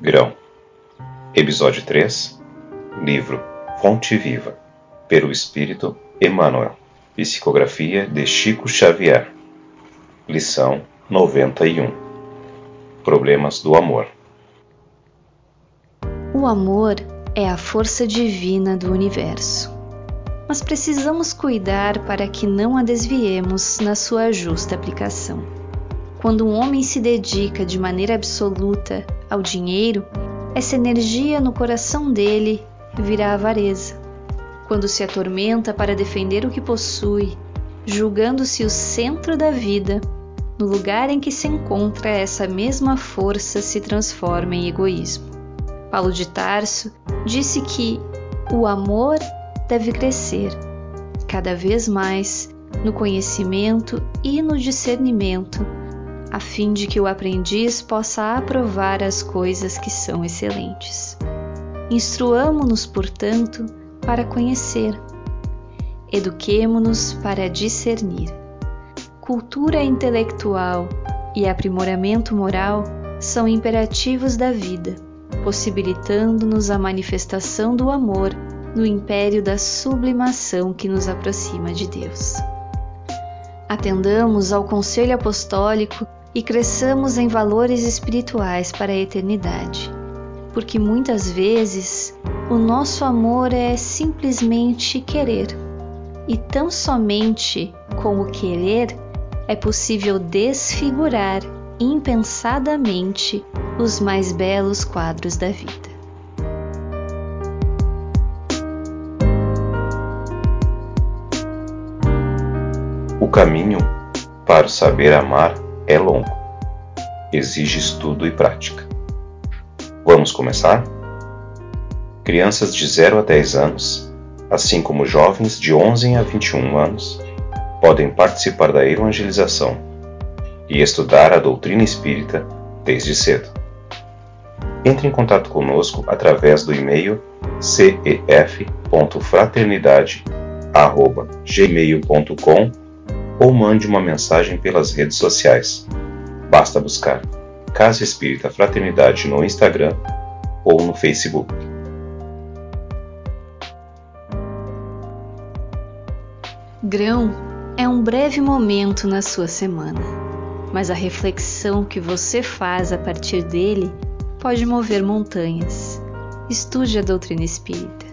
Grão. Episódio 3. Livro Fonte Viva. Pelo Espírito Emmanuel. Psicografia de Chico Xavier. Lição 91. Problemas do amor. O amor é a força divina do universo. Mas precisamos cuidar para que não a desviemos na sua justa aplicação. Quando um homem se dedica de maneira absoluta ao dinheiro, essa energia no coração dele virá avareza. Quando se atormenta para defender o que possui, julgando-se o centro da vida, no lugar em que se encontra essa mesma força se transforma em egoísmo. Paulo de Tarso disse que o amor deve crescer cada vez mais no conhecimento e no discernimento a fim de que o aprendiz possa aprovar as coisas que são excelentes. Instruamo-nos, portanto, para conhecer. Eduquemo-nos para discernir. Cultura intelectual e aprimoramento moral são imperativos da vida, possibilitando-nos a manifestação do amor no império da sublimação que nos aproxima de Deus. Atendamos ao conselho apostólico e cresçamos em valores espirituais para a eternidade. Porque muitas vezes o nosso amor é simplesmente querer, e tão somente com o querer é possível desfigurar impensadamente os mais belos quadros da vida. O caminho para saber amar é longo. Exige estudo e prática. Vamos começar? Crianças de 0 a 10 anos, assim como jovens de 11 a 21 anos, podem participar da evangelização e estudar a doutrina espírita desde cedo. Entre em contato conosco através do e-mail cef.fraternidade.gmail.com ou mande uma mensagem pelas redes sociais. Basta buscar Casa Espírita Fraternidade no Instagram ou no Facebook. Grão é um breve momento na sua semana, mas a reflexão que você faz a partir dele pode mover montanhas. Estude a doutrina espírita.